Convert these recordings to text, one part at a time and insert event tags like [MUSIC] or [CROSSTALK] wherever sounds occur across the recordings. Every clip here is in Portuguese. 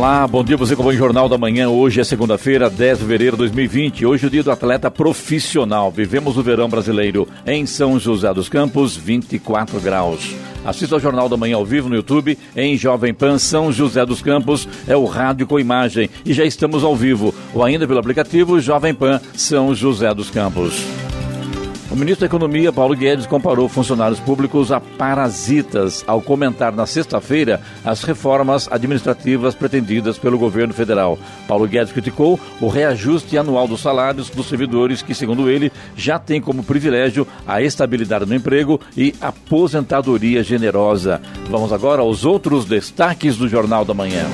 Olá, bom dia, você acompanha o Jornal da Manhã. Hoje é segunda-feira, 10 de fevereiro de 2020. Hoje é o dia do atleta profissional. Vivemos o verão brasileiro em São José dos Campos, 24 graus. Assista ao Jornal da Manhã ao vivo no YouTube, em Jovem Pan São José dos Campos, é o rádio com imagem. E já estamos ao vivo, ou ainda pelo aplicativo Jovem Pan São José dos Campos. O ministro da Economia, Paulo Guedes, comparou funcionários públicos a parasitas ao comentar na sexta-feira as reformas administrativas pretendidas pelo governo federal. Paulo Guedes criticou o reajuste anual dos salários dos servidores, que, segundo ele, já tem como privilégio a estabilidade no emprego e aposentadoria generosa. Vamos agora aos outros destaques do Jornal da Manhã.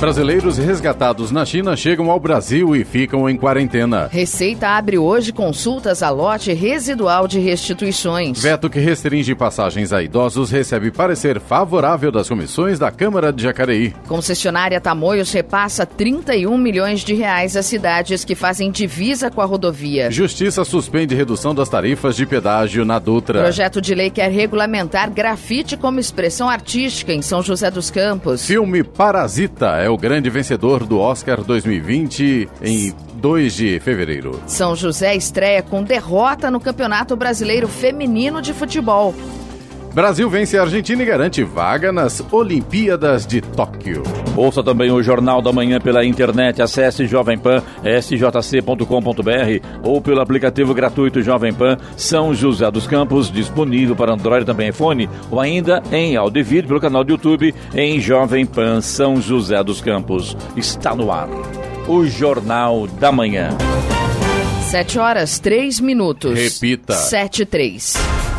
Brasileiros resgatados na China chegam ao Brasil e ficam em quarentena. Receita abre hoje consultas a lote residual de restituições. Veto que restringe passagens a idosos recebe parecer favorável das comissões da Câmara de Jacareí. Concessionária Tamoios repassa 31 milhões de reais às cidades que fazem divisa com a rodovia. Justiça suspende redução das tarifas de pedágio na Dutra. Projeto de lei quer regulamentar grafite como expressão artística em São José dos Campos. Filme Parasita é o grande vencedor do Oscar 2020 em 2 de fevereiro. São José estreia com derrota no Campeonato Brasileiro Feminino de Futebol. Brasil vence a Argentina e garante vaga nas Olimpíadas de Tóquio. Ouça também o Jornal da Manhã pela internet. Acesse Jovem Pan, sjc.com.br ou pelo aplicativo gratuito Jovem Pan São José dos Campos, disponível para Android e também iPhone, ou ainda em áudio e vídeo pelo canal do YouTube em Jovem Pan São José dos Campos. Está no ar. O Jornal da Manhã. 7 horas, 3 minutos. Repita. 7 e 3.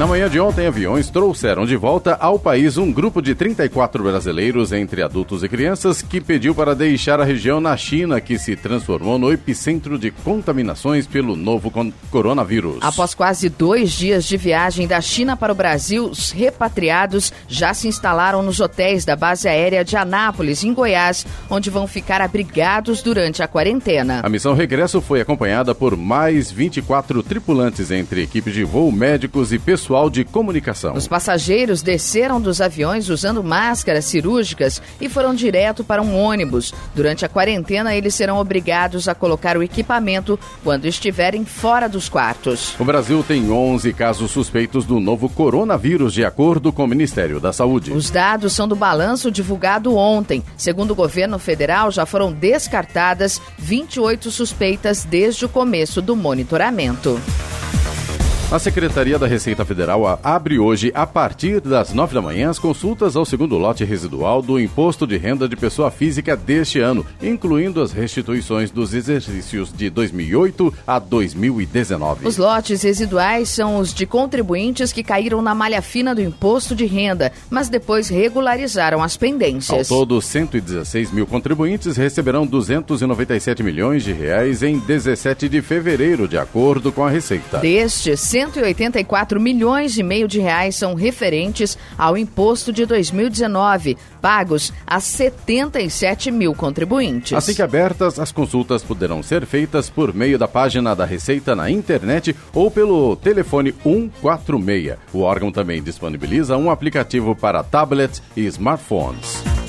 Na manhã de ontem, aviões trouxeram de volta ao país um grupo de 34 brasileiros, entre adultos e crianças, que pediu para deixar a região na China, que se transformou no epicentro de contaminações pelo novo coronavírus. Após quase dois dias de viagem da China para o Brasil, os repatriados já se instalaram nos hotéis da base aérea de Anápolis, em Goiás, onde vão ficar abrigados durante a quarentena. A missão regresso foi acompanhada por mais 24 tripulantes, entre equipes de voo, médicos e pessoal pessoal de comunicação. Os passageiros desceram dos aviões usando máscaras cirúrgicas e foram direto para um ônibus. Durante a quarentena, eles serão obrigados a colocar o equipamento quando estiverem fora dos quartos. O Brasil tem 11 casos suspeitos do novo coronavírus, de acordo com o Ministério da Saúde. Os dados são do balanço divulgado ontem. Segundo o governo federal, já foram descartadas 28 suspeitas desde o começo do monitoramento. A Secretaria da Receita Federal abre hoje, a partir das nove da manhã, as consultas ao segundo lote residual do Imposto de Renda de Pessoa Física deste ano, incluindo as restituições dos exercícios de 2008 a 2019. Os lotes residuais são os de contribuintes que caíram na malha fina do Imposto de Renda, mas depois regularizaram as pendências. Ao todo, 116 mil contribuintes receberão 297 milhões de reais em 17 de fevereiro, de acordo com a Receita. Destes, 184 milhões e meio de reais são referentes ao imposto de 2019, pagos a 77 mil contribuintes. Assim que abertas, as consultas poderão ser feitas por meio da página da Receita na internet ou pelo telefone 146. O órgão também disponibiliza um aplicativo para tablets e smartphones.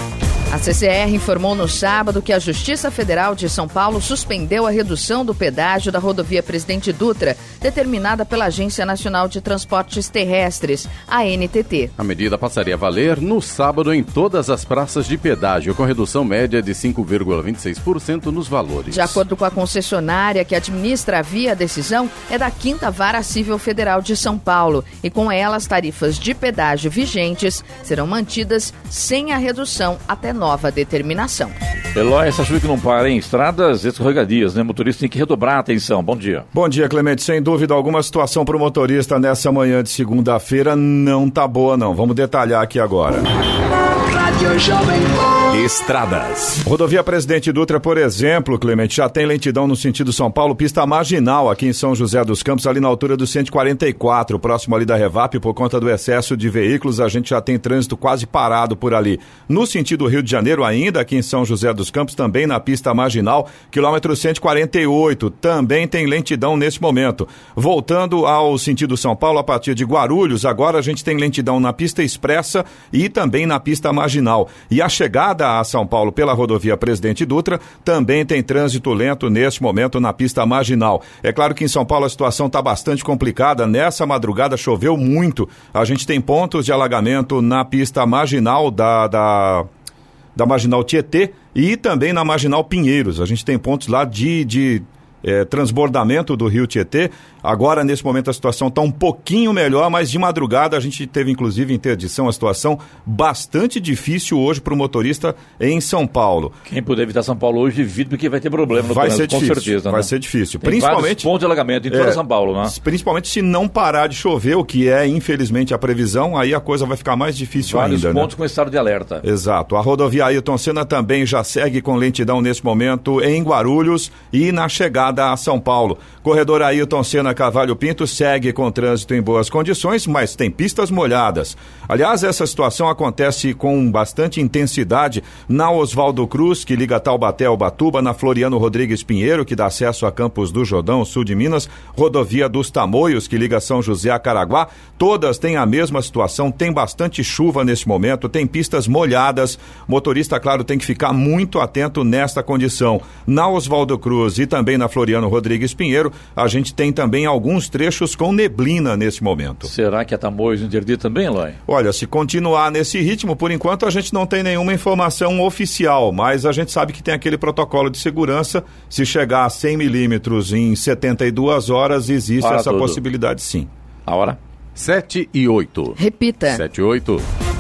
A CCR informou no sábado que a Justiça Federal de São Paulo suspendeu a redução do pedágio da rodovia Presidente Dutra, determinada pela Agência Nacional de Transportes Terrestres, a NTT. A medida passaria a valer no sábado em todas as praças de pedágio, com redução média de 5,26% nos valores. De acordo com a concessionária que administra a via, a decisão é da Quinta Vara Civil Federal de São Paulo e com ela as tarifas de pedágio vigentes serão mantidas sem a redução até nova determinação. Eloy, essa chuva que não para em estradas escorregadias, né? Motorista tem que redobrar a atenção. Bom dia. Bom dia, Clemente. Sem dúvida alguma, situação para o motorista nessa manhã de segunda-feira não tá boa, não. Vamos detalhar aqui agora. Estradas. Rodovia Presidente Dutra, por exemplo, Clemente, já tem lentidão no sentido São Paulo, pista marginal aqui em São José dos Campos, ali na altura do 144, próximo ali da Revap, por conta do excesso de veículos, a gente já tem trânsito quase parado por ali. No sentido Rio de Janeiro, ainda aqui em São José dos Campos, também na pista marginal, quilômetro 148, também tem lentidão nesse momento. Voltando ao sentido São Paulo, a partir de Guarulhos, agora a gente tem lentidão na pista expressa e também na pista marginal. E a chegada a São Paulo pela rodovia Presidente Dutra também tem trânsito lento neste momento na pista marginal. É claro que em São Paulo a situação está bastante complicada. Nessa madrugada choveu muito. A gente tem pontos de alagamento na pista marginal da, da da Marginal Tietê e também na Marginal Pinheiros. A gente tem pontos lá de, de é, transbordamento do rio Tietê. Agora, nesse momento, a situação está um pouquinho melhor, mas de madrugada a gente teve, inclusive, interdição, a situação bastante difícil hoje para o motorista em São Paulo. Quem puder evitar São Paulo hoje, evite, porque vai ter problema no vai trânsito, ser difícil, com certeza. Vai né? ser difícil. Tem principalmente pontos de alagamento em toda é, São Paulo, né? Principalmente se não parar de chover, o que é, infelizmente, a previsão, aí a coisa vai ficar mais difícil Vários ainda. Vários pontos né? com estado de alerta. Exato. A rodovia Ailton Senna também já segue com lentidão nesse momento em Guarulhos e na chegada a São Paulo. Corredor Ailton Senna Cavalho Pinto segue com trânsito em boas condições, mas tem pistas molhadas. Aliás, essa situação acontece com bastante intensidade na Oswaldo Cruz, que liga Taubaté ao Batuba, na Floriano Rodrigues Pinheiro, que dá acesso a Campos do Jordão, sul de Minas, rodovia dos Tamoios, que liga São José a Caraguá. Todas têm a mesma situação, tem bastante chuva nesse momento, tem pistas molhadas. Motorista, claro, tem que ficar muito atento nesta condição. Na Oswaldo Cruz e também na Floriano Rodrigues Pinheiro, a gente tem também alguns trechos com neblina nesse momento. Será que a Tamoios interdita também, Eloy? Olha, se continuar nesse ritmo, por enquanto a gente não tem nenhuma informação oficial, mas a gente sabe que tem aquele protocolo de segurança. Se chegar a 100 milímetros em 72 horas, existe Para essa tudo. possibilidade sim. A hora? 7 e 8. Repita. 7 e 8.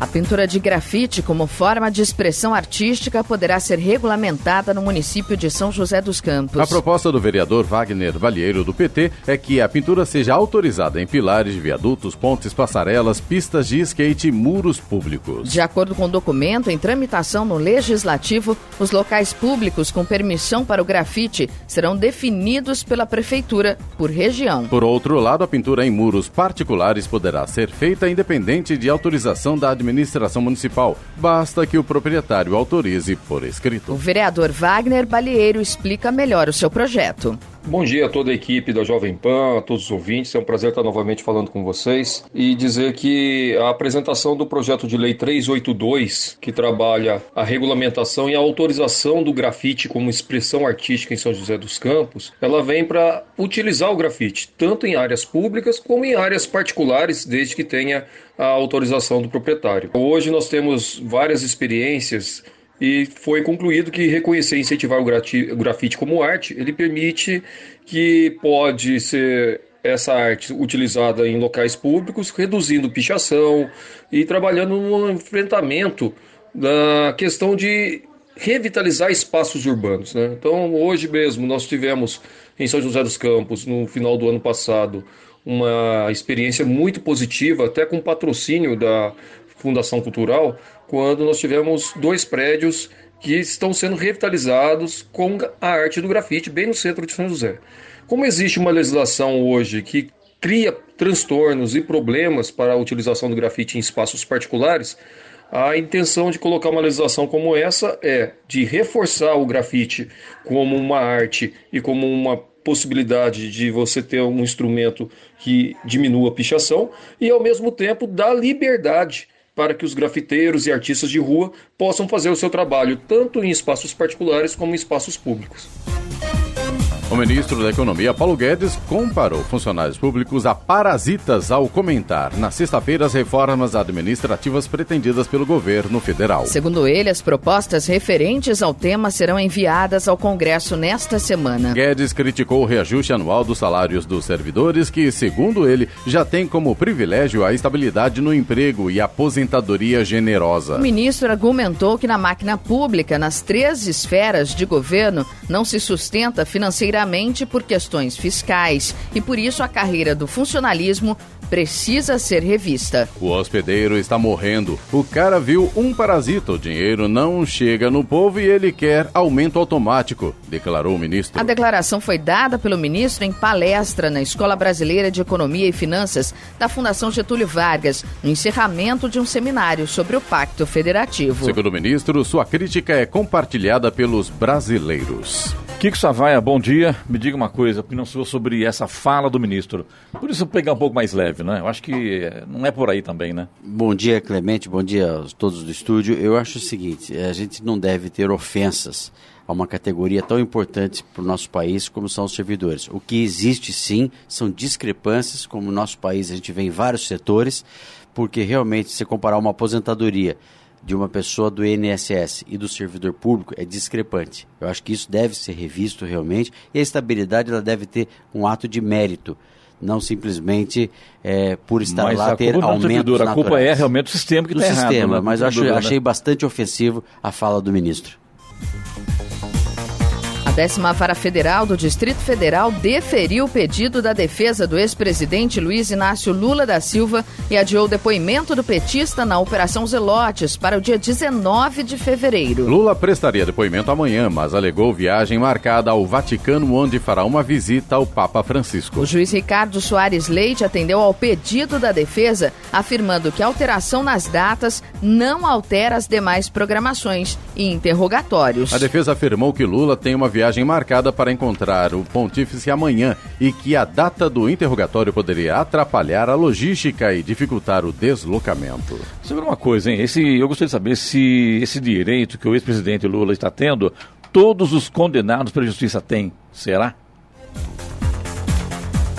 A pintura de grafite como forma de expressão artística poderá ser regulamentada no município de São José dos Campos. A proposta do vereador Wagner Valheiro do PT é que a pintura seja autorizada em pilares de viadutos, pontes, passarelas, pistas de skate e muros públicos. De acordo com o documento em tramitação no Legislativo, os locais públicos com permissão para o grafite serão definidos pela Prefeitura por região. Por outro lado, a pintura em muros particulares poderá ser feita independente de autorização da administração administração municipal. Basta que o proprietário autorize por escrito. O vereador Wagner Balieiro explica melhor o seu projeto. Bom dia a toda a equipe da Jovem Pan, a todos os ouvintes. É um prazer estar novamente falando com vocês e dizer que a apresentação do projeto de lei 382, que trabalha a regulamentação e a autorização do grafite como expressão artística em São José dos Campos, ela vem para utilizar o grafite tanto em áreas públicas como em áreas particulares, desde que tenha a autorização do proprietário. Hoje nós temos várias experiências e foi concluído que reconhecer e incentivar o grafite como arte, ele permite que pode ser essa arte utilizada em locais públicos, reduzindo pichação e trabalhando no enfrentamento da questão de revitalizar espaços urbanos. Né? Então, hoje mesmo, nós tivemos em São José dos Campos, no final do ano passado, uma experiência muito positiva, até com patrocínio da Fundação Cultural, quando nós tivemos dois prédios que estão sendo revitalizados com a arte do grafite, bem no centro de São José. Como existe uma legislação hoje que cria transtornos e problemas para a utilização do grafite em espaços particulares, a intenção de colocar uma legislação como essa é de reforçar o grafite como uma arte e como uma possibilidade de você ter um instrumento que diminua a pichação e ao mesmo tempo dar liberdade para que os grafiteiros e artistas de rua possam fazer o seu trabalho tanto em espaços particulares como em espaços públicos. O ministro da Economia, Paulo Guedes, comparou funcionários públicos a parasitas ao comentar na sexta-feira as reformas administrativas pretendidas pelo governo federal. Segundo ele, as propostas referentes ao tema serão enviadas ao Congresso nesta semana. Guedes criticou o reajuste anual dos salários dos servidores, que, segundo ele, já tem como privilégio a estabilidade no emprego e aposentadoria generosa. O ministro argumentou que na máquina pública, nas três esferas de governo, não se sustenta financeiramente por questões fiscais e por isso a carreira do funcionalismo precisa ser revista. O hospedeiro está morrendo. O cara viu um parasita. O dinheiro não chega no povo e ele quer aumento automático, declarou o ministro. A declaração foi dada pelo ministro em palestra na Escola Brasileira de Economia e Finanças da Fundação Getúlio Vargas, no encerramento de um seminário sobre o Pacto Federativo. Segundo o ministro, sua crítica é compartilhada pelos brasileiros. Kiko Savaia, bom dia. Me diga uma coisa, opinião sua sobre essa fala do ministro. Por isso pegar um pouco mais leve, né? Eu acho que eh, não é por aí também, né? Bom dia, Clemente. Bom dia a todos do estúdio. Eu acho o seguinte: a gente não deve ter ofensas a uma categoria tão importante para o nosso país como são os servidores. O que existe sim são discrepâncias, como no nosso país a gente vê em vários setores, porque realmente se comparar uma aposentadoria de uma pessoa do INSS e do servidor público é discrepante. Eu acho que isso deve ser revisto realmente e a estabilidade ela deve ter um ato de mérito, não simplesmente é, por estar mas lá ter aumentos A culpa é realmente o sistema que está errado. sistema, né? mas acho, achei bastante ofensivo a fala do ministro. Décima vara federal do Distrito Federal deferiu o pedido da defesa do ex-presidente Luiz Inácio Lula da Silva e adiou o depoimento do petista na Operação Zelotes para o dia 19 de fevereiro. Lula prestaria depoimento amanhã, mas alegou viagem marcada ao Vaticano, onde fará uma visita ao Papa Francisco. O juiz Ricardo Soares Leite atendeu ao pedido da defesa, afirmando que a alteração nas datas não altera as demais programações e interrogatórios. A defesa afirmou que Lula tem uma viagem viagem marcada para encontrar o pontífice amanhã e que a data do interrogatório poderia atrapalhar a logística e dificultar o deslocamento. Sobre uma coisa, hein? Esse, eu gostaria de saber se esse direito que o ex-presidente Lula está tendo, todos os condenados pela justiça têm. Será?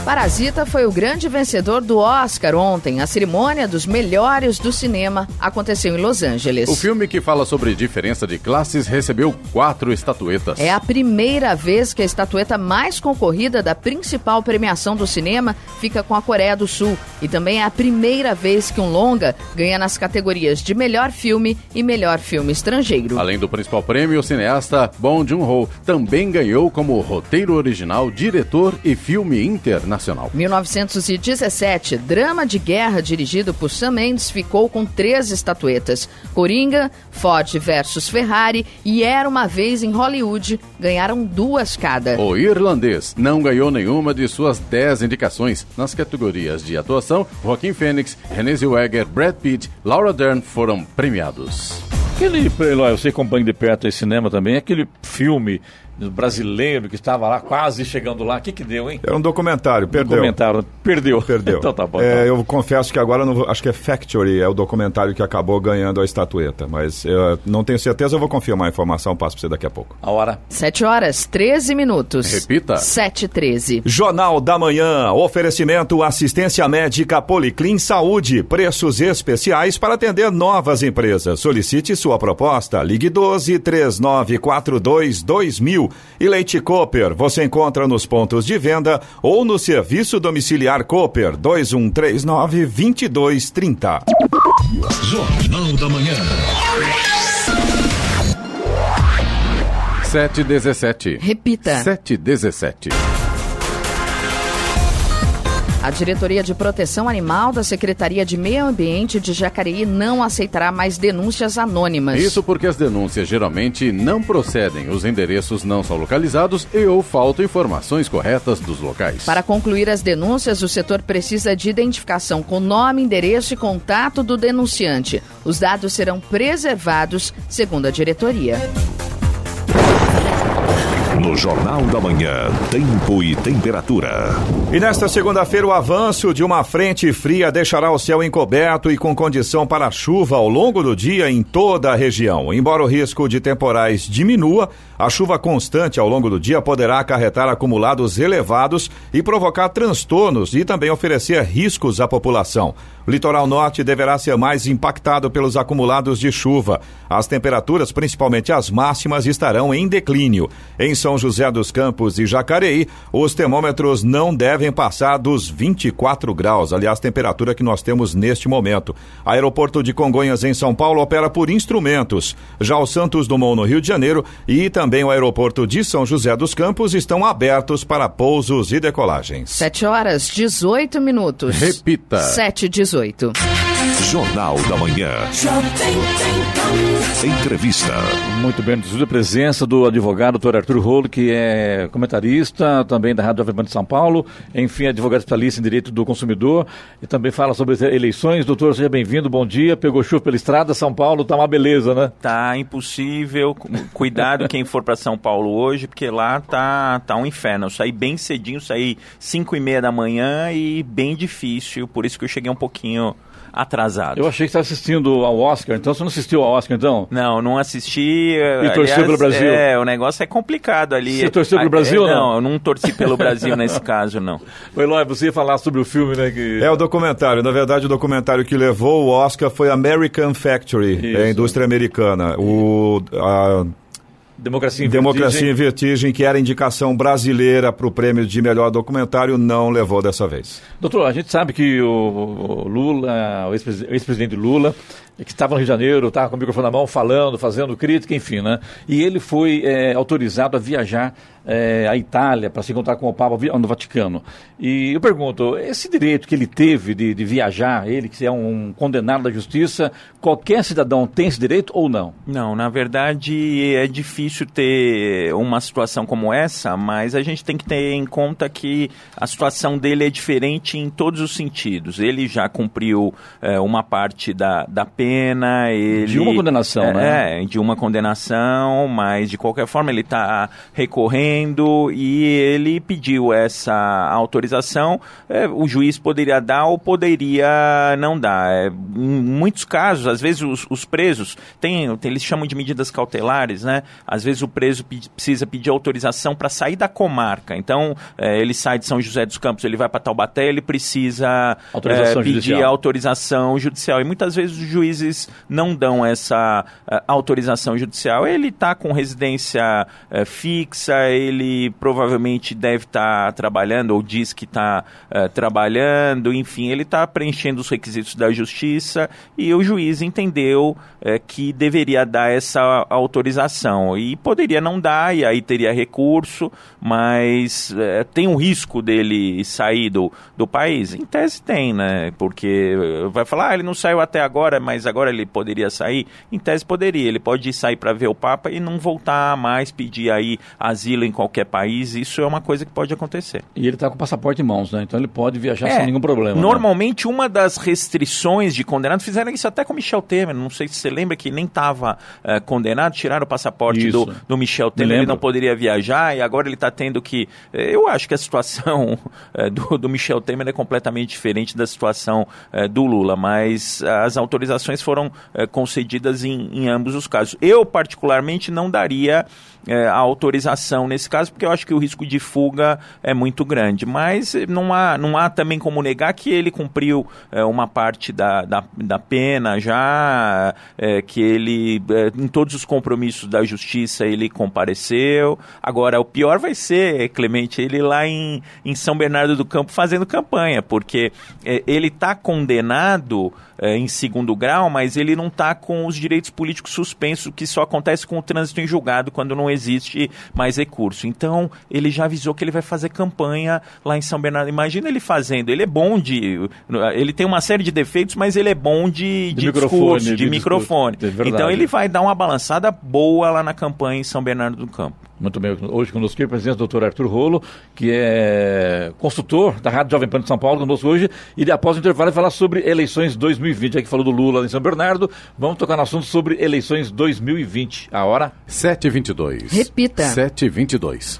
Parasita foi o grande vencedor do Oscar ontem. A cerimônia dos melhores do cinema aconteceu em Los Angeles. O filme que fala sobre diferença de classes recebeu quatro estatuetas. É a primeira vez que a estatueta mais concorrida da principal premiação do cinema fica com a Coreia do Sul. E também é a primeira vez que um longa ganha nas categorias de melhor filme e melhor filme estrangeiro. Além do principal prêmio, o cineasta Bong Joon-ho também ganhou como roteiro original, diretor e filme internacional Nacional. 1917, drama de guerra dirigido por Sam Mendes ficou com três estatuetas. Coringa, Ford versus Ferrari e Era Uma Vez em Hollywood ganharam duas cada. O irlandês não ganhou nenhuma de suas dez indicações nas categorias de atuação. Joaquim Fênix, René Zellweger, Brad Pitt, Laura Dern foram premiados. Aquele, eu sei acompanho de perto esse cinema também, aquele filme brasileiro que estava lá, quase chegando lá. O que que deu, hein? Era um documentário, perdeu. Documentário, perdeu. Perdeu. [LAUGHS] então tá bom. Tá. É, eu confesso que agora, não, acho que é Factory, é o documentário que acabou ganhando a estatueta. Mas eu não tenho certeza, eu vou confirmar a informação, passo para você daqui a pouco. A hora? 7 horas, 13 minutos. Repita. 7 13 Jornal da Manhã, oferecimento assistência médica Policlin Saúde, preços especiais para atender novas empresas. Solicite sua proposta, ligue 12 3942 2000 e Leite Cooper você encontra nos pontos de venda ou no serviço domiciliar Cooper 2139 2230. Jornal da Manhã. 717. Repita. 717. A Diretoria de Proteção Animal da Secretaria de Meio Ambiente de Jacareí não aceitará mais denúncias anônimas. Isso porque as denúncias geralmente não procedem, os endereços não são localizados e ou faltam informações corretas dos locais. Para concluir as denúncias, o setor precisa de identificação com nome, endereço e contato do denunciante. Os dados serão preservados, segundo a diretoria. No Jornal da Manhã, tempo e temperatura. E nesta segunda-feira, o avanço de uma frente fria deixará o céu encoberto e com condição para chuva ao longo do dia em toda a região. Embora o risco de temporais diminua, a chuva constante ao longo do dia poderá acarretar acumulados elevados e provocar transtornos e também oferecer riscos à população. O litoral norte deverá ser mais impactado pelos acumulados de chuva. As temperaturas, principalmente as máximas, estarão em declínio. Em São José dos Campos e Jacareí, os termômetros não devem passar dos 24 graus, aliás, temperatura que nós temos neste momento. Aeroporto de Congonhas, em São Paulo, opera por instrumentos. Já o Santos Dumont, no Rio de Janeiro, e também o aeroporto de São José dos Campos estão abertos para pousos e decolagens. 7 horas 18 minutos. Repita. 7 18. Jornal da Manhã. Entrevista. Muito bem, a presença do advogado Dr. Arthur Rolo, que é comentarista também da Rádio Jovem de São Paulo, enfim, advogado especialista em direito do consumidor e também fala sobre eleições. Doutor, seja bem-vindo, bom dia. Pegou chuva pela estrada, São Paulo tá uma beleza, né? Tá impossível. Cuidado quem for para São Paulo hoje, porque lá tá, tá um inferno. Eu saí bem cedinho, saí 5 e meia da manhã e bem difícil, por isso que eu cheguei um pouquinho atrasado. Eu achei que estava assistindo ao Oscar, então você não assistiu ao Oscar, então? Não, não assisti. E torceu pelo Brasil? É, o negócio é complicado ali. Você torceu pelo Brasil é, não? Não, eu não torci pelo Brasil nesse [LAUGHS] caso, não. Foi Eloy, você ia falar sobre o filme, né? Que... É o documentário. Na verdade, o documentário que levou o Oscar foi American Factory, Isso. é a indústria americana. O, a, Democracia em Democracia em Vertigem. Vertigem, que era indicação brasileira para o prêmio de melhor documentário, não levou dessa vez. Doutor, a gente sabe que o o Lula, o ex-presi- ex-presidente Lula, que estava no Rio de Janeiro, estava com o microfone na mão, falando, fazendo crítica, enfim, né? E ele foi é, autorizado a viajar é, à Itália para se encontrar com o Papa vi- no Vaticano. E eu pergunto, esse direito que ele teve de, de viajar, ele que é um condenado da justiça, qualquer cidadão tem esse direito ou não? Não, na verdade é difícil ter uma situação como essa, mas a gente tem que ter em conta que a situação dele é diferente em todos os sentidos. Ele já cumpriu é, uma parte da, da pena, ele... De uma condenação, é, né? É, de uma condenação, mas de qualquer forma ele está recorrendo e ele pediu essa autorização. É, o juiz poderia dar ou poderia não dar. É, em muitos casos, às vezes os, os presos têm, eles chamam de medidas cautelares, né? Às vezes o preso precisa pedir autorização para sair da comarca. Então, é, ele sai de São José dos Campos, ele vai para Taubaté, ele precisa Autorização é, pedir judicial. autorização judicial. E muitas vezes os juízes não dão essa eh, autorização judicial. Ele está com residência eh, fixa, ele provavelmente deve estar trabalhando, ou diz que está trabalhando, enfim, ele está preenchendo os requisitos da justiça e o juiz entendeu que deveria dar essa autorização. E poderia não dar, e aí teria recurso, mas eh, tem um risco dele sair do, do país? Em tese tem, né? Porque eh, vai falar, ah, ele não saiu até agora, mas agora ele poderia sair? Em tese poderia, ele pode sair para ver o Papa e não voltar mais, pedir aí asilo em qualquer país, isso é uma coisa que pode acontecer. E ele está com o passaporte em mãos, né? Então ele pode viajar É, sem nenhum problema. né? Normalmente, uma das restrições de condenado, fizeram isso até com Michel Temer, não sei se você lembra que nem estava condenado, tiraram o passaporte Isso. do, do Michel Me Temer, ele não poderia viajar e agora ele está tendo que. eh, Eu acho que a situação [LAUGHS] eh, do, do Michel Temer é completamente diferente da situação eh, do Lula, mas as autorizações foram concedidas em, em ambos os casos. Eu, particularmente, não daria eh, a autorização nesse caso, porque eu acho que o risco de fuga é muito grande. Mas não há, não há também como negar que ele cumpriu eh, uma parte da, da, da pena já, eh, que ele, eh, em todos os compromissos da justiça, ele compareceu. Agora, o pior vai ser, Clemente, ele lá em, em São Bernardo do Campo fazendo campanha, porque eh, ele está condenado eh, em segundo grau, mas ele não está com os direitos políticos suspensos, que só acontece com o trânsito em julgado quando não existe mais recurso. Então, ele já avisou que ele vai fazer campanha lá em São Bernardo. Imagina ele fazendo. Ele é bom de. Ele tem uma série de defeitos, mas ele é bom de, de, microfone, discurso, de, de microfone. É então, ele vai dar uma balançada boa lá na campanha em São Bernardo do Campo. Muito bem, hoje conosco aqui o presidente doutor Arthur Rolo, que é consultor da Rádio Jovem Pan de São Paulo, conosco hoje, e após o intervalo falar sobre eleições 2020. Aqui falou do Lula em São Bernardo, vamos tocar no assunto sobre eleições 2020. A hora? 7h22. Repita. 7h22.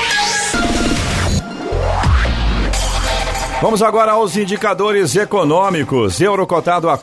Vamos agora aos indicadores econômicos. Euro cotado a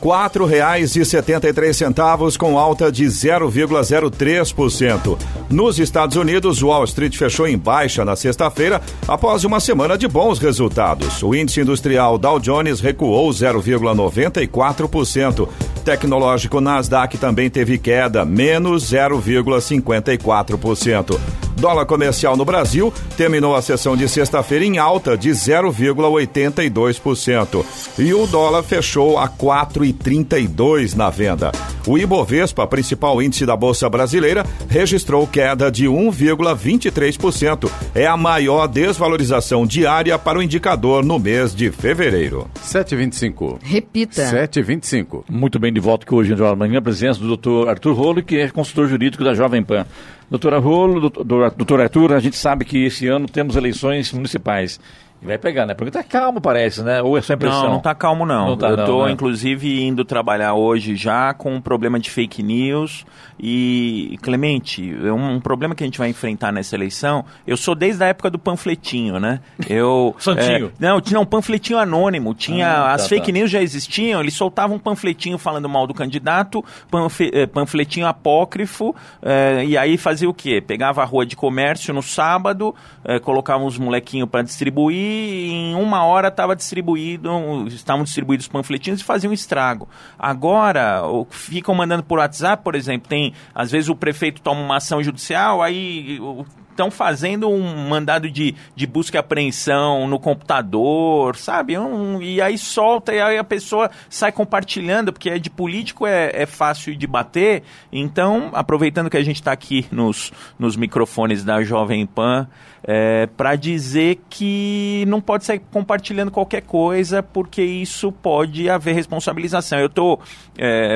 três centavos com alta de 0,03%. Nos Estados Unidos, Wall Street fechou em baixa na sexta-feira após uma semana de bons resultados. O índice industrial Dow Jones recuou 0,94%. Tecnológico Nasdaq também teve queda, menos 0,54%. Dólar comercial no Brasil terminou a sessão de sexta-feira em alta de 0,82%. E o dólar fechou a 4,32 na venda. O Ibovespa, principal índice da Bolsa Brasileira, registrou queda de 1,23%. É a maior desvalorização diária para o indicador no mês de fevereiro. 7h25. Repita. 7h25. Muito bem, de volta aqui hoje da Manhã, a presença do doutor Arthur Rolo, que é consultor jurídico da Jovem Pan. Doutora Rolo, doutor, doutor Arthur, a gente sabe que esse ano temos eleições municipais. E vai pegar, né? Porque tá calmo, parece, né? Ou é só impressão? Não, não tá calmo, não. Não tá, eu não, tô, né? inclusive, indo trabalhar hoje já com um problema de fake news. E, Clemente, é um, um problema que a gente vai enfrentar nessa eleição. Eu sou desde a época do panfletinho, né? Eu. [LAUGHS] Santinho. é, não, tinha um panfletinho anônimo. Tinha, Ah, as tá, fake tá. news já existiam, eles soltavam um panfletinho falando mal do candidato, panfe- eh, panfletinho apócrifo, eh, e aí fazia o quê? Pegava a rua de comércio no sábado, eh, colocava uns molequinhos para distribuir, em uma hora estava distribuído, estavam distribuídos os panfletinhos e faziam estrago. Agora, o- ficam mandando por WhatsApp, por exemplo, tem, às vezes o prefeito toma uma ação judicial, aí o- estão fazendo um mandado de, de busca e apreensão no computador, sabe? Um- e aí solta e aí a pessoa sai compartilhando, porque é de político é, é fácil de bater. Então, aproveitando que a gente está aqui nos, nos microfones da Jovem Pan, é, para dizer que não pode sair compartilhando qualquer coisa, porque isso pode haver responsabilização. Eu estou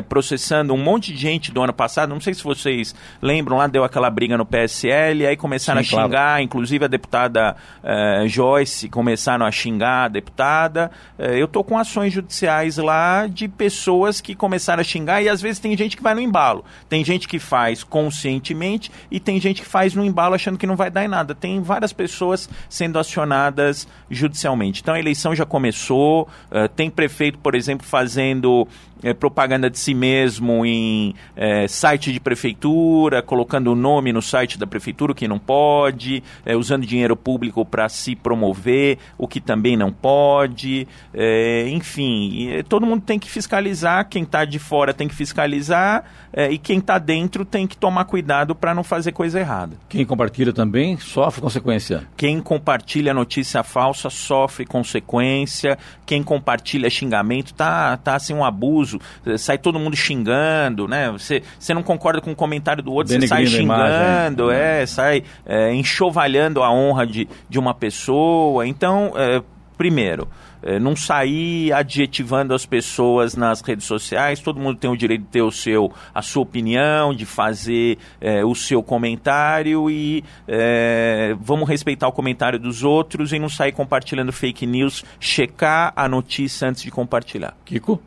processando um monte de gente do ano passado, não sei se vocês lembram, lá deu aquela briga no PSL, aí começaram Sim, a claro. xingar, inclusive a deputada eh, Joyce começaram a xingar a deputada. Eh, eu estou com ações judiciais lá de pessoas que começaram a xingar e às vezes tem gente que vai no embalo. Tem gente que faz conscientemente e tem gente que faz no embalo achando que não vai dar em nada. Tem várias pessoas sendo acionadas judicialmente. Então a eleição já começou, eh, tem prefeito, por exemplo, fazendo eh, propaganda de si mesmo em eh, site de prefeitura, colocando o nome no site da prefeitura, o que não pode, eh, usando dinheiro público para se promover, o que também não pode. eh, enfim, eh, todo mundo tem que fiscalizar, quem está de fora tem que fiscalizar eh, e quem está dentro tem que tomar cuidado para não fazer coisa errada. Quem compartilha também sofre consequência. Quem compartilha notícia falsa sofre consequência. Quem compartilha xingamento tá, tá assim um abuso. Eh, Sai todo mundo xingando, né? Você, você não concorda com o comentário do outro, você sai a imagem, xingando, né? é, sai é, enxovalhando a honra de, de uma pessoa. Então, é, primeiro, é, não sair adjetivando as pessoas nas redes sociais. Todo mundo tem o direito de ter o seu, a sua opinião, de fazer é, o seu comentário e é, vamos respeitar o comentário dos outros e não sair compartilhando fake news. Checar a notícia antes de compartilhar. Kiko?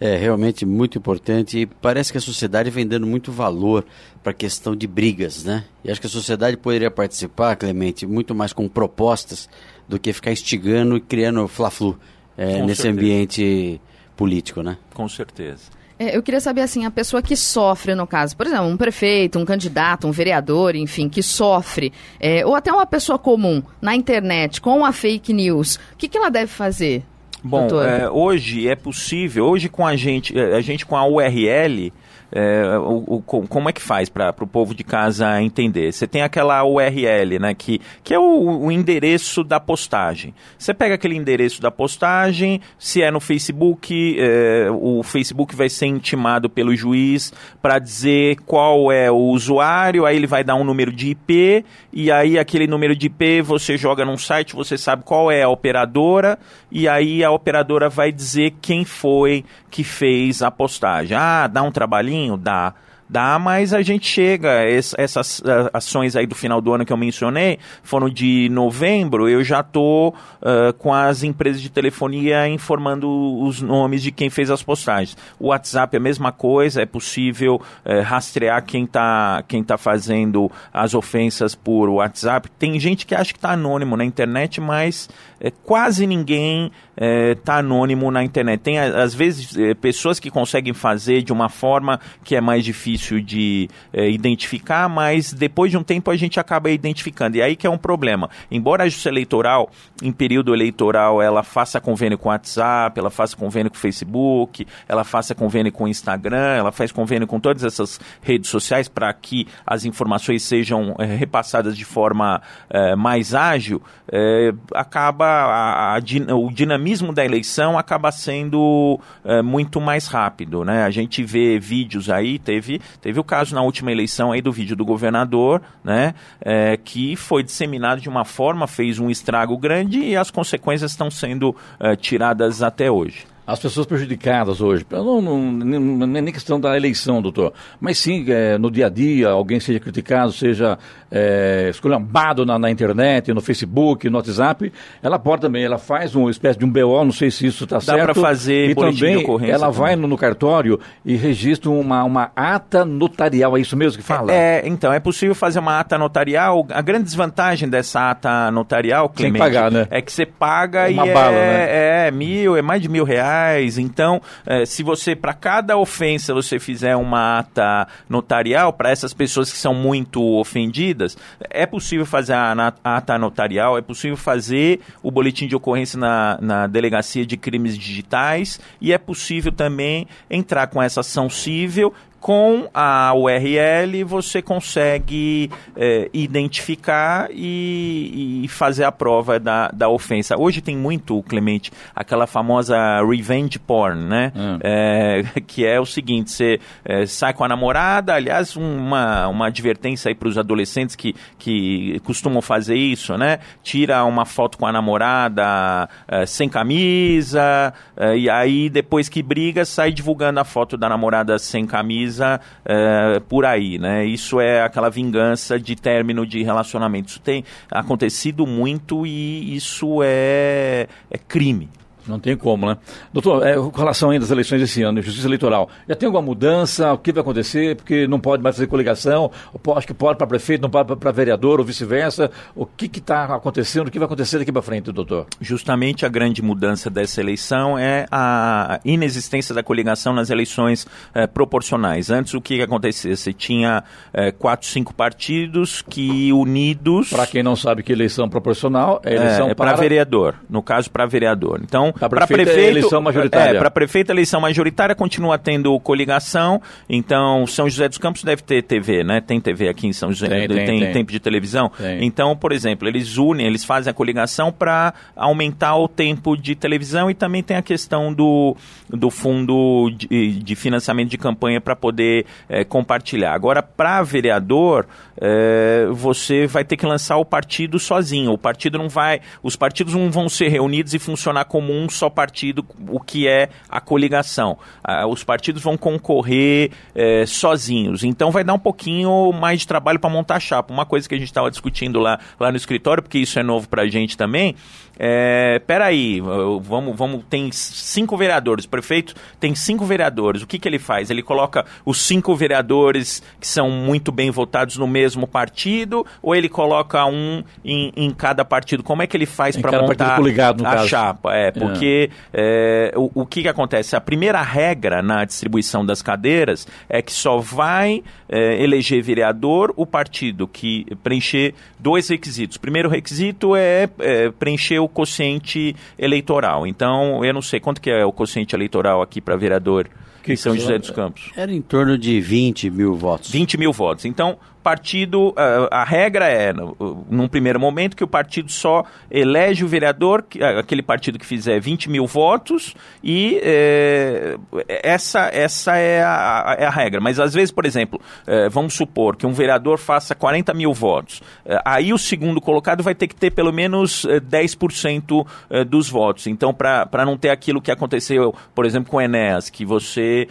É realmente muito importante e parece que a sociedade vem dando muito valor para a questão de brigas, né? E acho que a sociedade poderia participar, Clemente, muito mais com propostas do que ficar instigando e criando fla-flu é, nesse certeza. ambiente político, né? Com certeza. É, eu queria saber, assim, a pessoa que sofre, no caso, por exemplo, um prefeito, um candidato, um vereador, enfim, que sofre, é, ou até uma pessoa comum na internet com a fake news, o que, que ela deve fazer? Bom, é, hoje é possível, hoje com a gente, é, a gente com a URL, É, o, o, como é que faz para o povo de casa entender? Você tem aquela URL, né, que, que é o, o endereço da postagem. Você pega aquele endereço da postagem, se é no Facebook, é, o Facebook vai ser intimado pelo juiz para dizer qual é o usuário, aí ele vai dar um número de IP, e aí aquele número de IP você joga num site, você sabe qual é a operadora, e aí a operadora vai dizer quem foi que fez a postagem. Ah, dá um trabalhinho? Dá. Dá, mas a gente chega, essas ações aí do final do ano que eu mencionei, foram de novembro, eu já estou uh, com as empresas de telefonia informando os nomes de quem fez as postagens. O WhatsApp é a mesma coisa, é possível uh, rastrear quem está quem tá fazendo as ofensas por WhatsApp. Tem gente que acha que está anônimo na internet, mas uh, quase ninguém está anônimo na internet. Tem, às vezes, pessoas que conseguem fazer de uma forma que é mais difícil difícil de é, identificar, mas depois de um tempo a gente acaba identificando. E aí que é um problema. Embora a justiça eleitoral, em período eleitoral, ela faça convênio com o WhatsApp, ela faça convênio com o Facebook, ela faça convênio com o Instagram, ela faz convênio com todas essas redes sociais para que as informações sejam é, repassadas de forma é, mais ágil, acaba a, a, o dinamismo da eleição acaba sendo muito mais rápido. Né? A gente vê vídeos aí, teve Teve o caso na última eleição aí do vídeo do governador, né, é, que foi disseminado de uma forma, fez um estrago grande e as consequências estão sendo é, tiradas até hoje as pessoas prejudicadas hoje. Não, não, não, é nem questão da eleição, doutor, mas sim é, no dia a dia, alguém seja criticado, seja é, esculhambado na, na, internet, no Facebook, no WhatsApp, ela pode também, ela faz uma espécie de um BO, não sei se isso está certo. Dá para fazer e também ela também. vai no, no, cartório e registra uma, uma ata notarial, é isso mesmo que fala? É, então, é possível fazer uma ata notarial. A grande desvantagem dessa ata notarial, Clemente, Sem pagar, né? é que você paga uma e bala, é, né? é mil, é mais de mil reais Então, é, se você, para cada ofensa, você fizer uma ata notarial, para essas pessoas que são muito ofendidas, é possível fazer a, a ata notarial, é possível fazer o boletim de ocorrência na, na delegacia de crimes digitais e é possível também entrar com essa ação civil com a URL você consegue é, identificar e, e, fazer a prova da, da ofensa. Hoje tem muito, Clemente, aquela famosa revenge porn, né? Hum. É, [LAUGHS] que é o seguinte: você é, sai com a namorada, aliás, uma, uma advertência aí para os adolescentes que, que costumam fazer isso, né? Tira uma foto com a namorada é, sem camisa, é, e aí depois que briga, sai divulgando a foto da namorada sem camisa é, por aí, né? Isso é aquela vingança de término de relacionamento. Isso tem acontecido muito e isso é, é crime. Não tem como, né? Doutor, é, com relação ainda às eleições desse ano, justiça eleitoral, já tem alguma mudança? O que vai acontecer? Porque não pode mais fazer coligação, acho que pode para prefeito, não pode para vereador ou vice-versa. O que está acontecendo? O que vai acontecer daqui para frente, doutor? Justamente a grande mudança dessa eleição é a inexistência da coligação nas eleições é, proporcionais. Antes, o que, que acontecia? Você tinha é, quatro, cinco partidos que unidos. Para quem não sabe que eleição proporcional é eleição é, é para vereador. No caso, para vereador. Então, para prefeito, prefeito, eleição majoritária. É, para prefeito, a eleição majoritária continua tendo coligação. Então, São José dos Campos deve ter TV, né? Tem TV aqui em São José, tem, tem, tem, tem. tempo de televisão. Então, por exemplo, eles unem, eles fazem a coligação para aumentar o tempo de televisão e também tem a questão do, do fundo de, de financiamento de campanha para poder é, compartilhar. Agora, para vereador, é, você vai ter que lançar o partido sozinho. O partido não vai. Os partidos não vão ser reunidos e funcionar como um um só partido, o que é a coligação. Ah, os partidos vão concorrer é, sozinhos. Então vai dar um pouquinho mais de trabalho para montar a chapa. Uma coisa que a gente estava discutindo lá, lá no escritório, porque isso é novo para a gente também, é, peraí, vamos, vamos, tem cinco vereadores, o prefeito tem cinco vereadores, o que, que ele faz? Ele coloca os cinco vereadores que são muito bem votados no mesmo partido, ou ele coloca um em, em cada partido? Como é que ele faz para montar a caso. chapa? É, porque porque é, o, o que, que acontece? A primeira regra na distribuição das cadeiras é que só vai é, eleger vereador o partido que preencher dois requisitos. O primeiro requisito é, é preencher o quociente eleitoral. Então, eu não sei quanto que é o quociente eleitoral aqui para vereador que em São José dos Campos. Era em torno de 20 mil votos. 20 mil votos. Então, partido, a, a regra é, num primeiro momento, que o partido só elege o vereador, aquele partido que fizer 20 mil votos, e é, essa, essa é, a, é a regra. Mas às vezes, por exemplo, é, vamos supor que um vereador faça 40 mil votos, aí o segundo colocado vai ter que ter pelo menos 10% é, é, dos votos. Então, para não ter aquilo que aconteceu, por exemplo, com o Enéas, que você,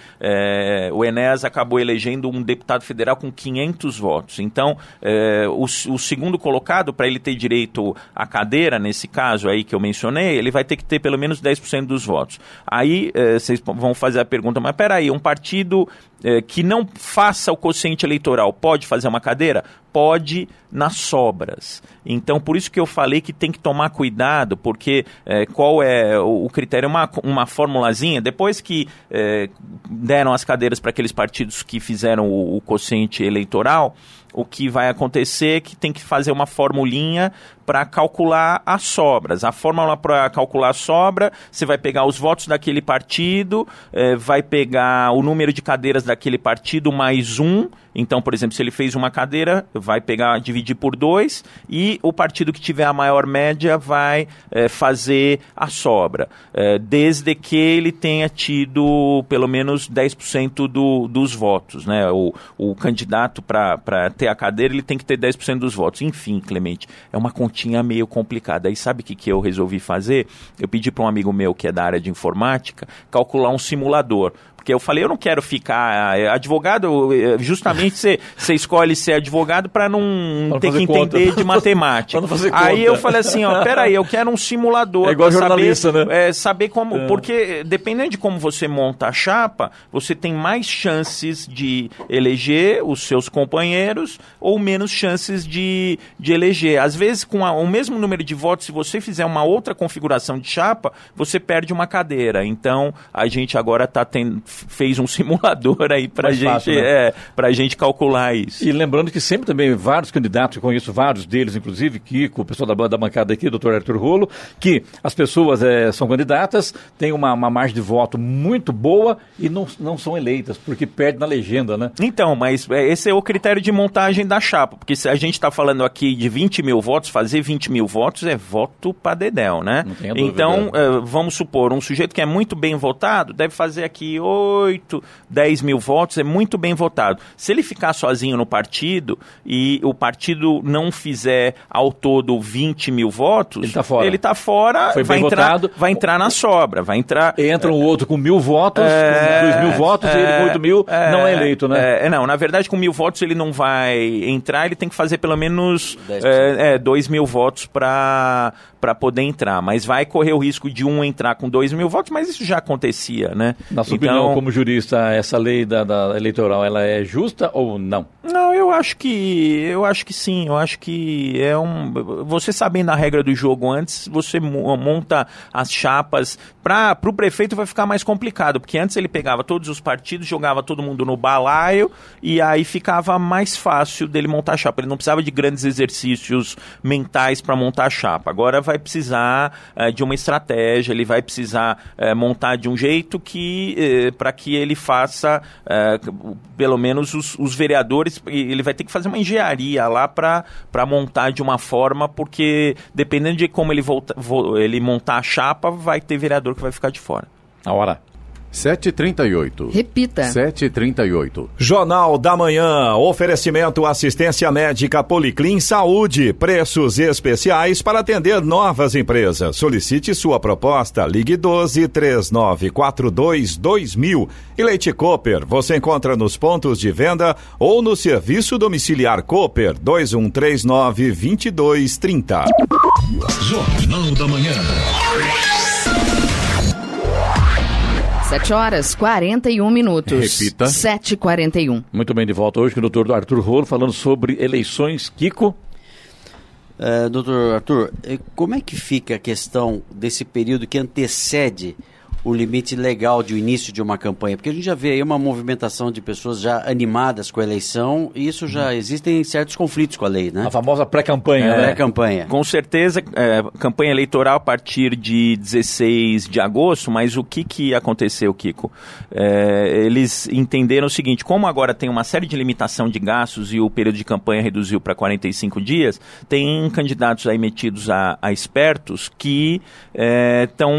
o Enéas acabou elegendo um deputado federal com 500 votos Então, é, o, o, segundo colocado, para ele ter direito à cadeira, nesse caso aí que eu mencionei, ele vai ter que ter pelo menos 10% dos votos. Aí é, vocês vão fazer a pergunta, mas peraí, um partido é, que não faça o quociente eleitoral pode fazer uma cadeira? Pode nas sobras. Então, por isso que eu falei que tem que tomar cuidado, porque é, qual é o, o, critério? Uma, uma formulazinha, depois que é, deram as cadeiras para aqueles partidos que fizeram o, o quociente eleitoral, o que vai acontecer é que tem que fazer uma formulinha para calcular as sobras. A fórmula para calcular a sobra, você vai pegar os votos daquele partido, eh, vai pegar o número de cadeiras daquele partido mais um. Então, por exemplo, se ele fez uma cadeira, vai pegar, dividir por dois, e o partido que tiver a maior média vai eh, fazer a sobra, eh, desde que ele tenha tido pelo menos 10% do, dos votos. Né? O, o candidato para ter a cadeira, ele tem que ter 10% dos votos. Enfim, Clemente, é uma continha meio complicada. Aí sabe o que, que eu resolvi fazer? Eu pedi para um amigo meu que é da área de informática calcular um simulador. Porque eu falei, eu não quero ficar eh, advogado, eh, justamente você [LAUGHS] escolhe ser advogado para não, não ter que entender [LAUGHS] conta. de matemática. aí eu falei assim, ó, [LAUGHS] peraí, eu quero um simulador. É igual jornalista, saber, né? É, saber como, é. porque dependendo de como você monta a chapa, você tem mais chances de eleger os seus companheiros ou menos chances de, de eleger. Às vezes, com a, o mesmo número de votos, se você fizer uma outra configuração de chapa, você perde uma cadeira. Então, a gente agora está tendo fez um [LAUGHS] simulador aí para gente, fácil, né? é, a gente calcular isso. E lembrando que sempre também vários candidatos, eu conheço vários deles, inclusive Kiko, o pessoal da, da bancada aqui, doutor Arthur Rolo, que as pessoas é, são candidatas, têm uma, uma margem de voto muito boa e não, não são eleitas, porque perde na legenda, né? Então, mas é, esse é o critério de montagem da chapa, porque se a gente está falando aqui de 20 mil votos, fazer 20 mil votos é voto para Dedéu, né? Então, é, vamos supor, um sujeito que é muito bem votado deve fazer aqui 8, 10 mil votos, é muito bem votado. Se ele ficar sozinho no partido e o partido não fizer ao todo 20 mil votos, ele está fora. Ele tá fora Foi vai, entrar, votado. vai entrar na sobra, vai entrar... Entra um outro com mil votos, é, dois mil votos, é, e ele com 8 mil é, não é eleito, né? É, não, na verdade com mil votos ele não vai entrar, ele tem que fazer pelo menos é, é, 2 mil votos para para poder entrar, mas vai correr o risco de um entrar com 2 mil votos, mas isso já acontecia, né? Na sua então, opinião, como jurista, essa lei da, da, eleitoral, ela é justa ou não? Não, eu acho que eu acho que sim, eu acho que é um você sabendo a regra do jogo antes, você monta as chapas para o prefeito vai ficar mais complicado, porque antes ele pegava todos os partidos, jogava todo mundo no balaio e aí ficava mais fácil dele montar a chapa. Ele não precisava de grandes exercícios mentais para montar a chapa. Agora vai precisar uh, de uma estratégia, ele vai precisar uh, montar de um jeito que eh, para que ele faça pelo menos os, os, vereadores, ele vai ter que fazer uma engenharia lá para montar de uma forma, porque dependendo de como ele, volta, vo, ele montar a chapa, vai ter vereador que vai ficar de fora. A hora. 7h38. Repita. 7h38. Jornal da Manhã. Oferecimento assistência médica Policlin Saúde. Preços especiais para atender novas empresas. Solicite sua proposta. Ligue 12 3942 2000. E Leite Cooper. Você encontra nos pontos de venda ou no serviço domiciliar Cooper 2139 2230. Jornal da Manhã. 7 horas 41 minutos. Repita. 7h41. Muito bem, de volta hoje com o doutor Arthur Rolo falando sobre eleições. Kiko. Uh, doutor Arthur, como é que fica a questão desse período que antecede o limite legal de início de uma campanha? Porque a gente já vê aí uma movimentação de pessoas já animadas com a eleição e isso já uhum. existem certos conflitos com a lei, né? A famosa pré-campanha, é, né? Pré-campanha. Com certeza, é, campanha eleitoral a partir de 16 de agosto, mas o que, que aconteceu, Kiko? É, eles entenderam o seguinte, como agora tem uma série de limitação de gastos e o período de campanha reduziu para 45 dias, tem candidatos aí metidos a, a espertos que estão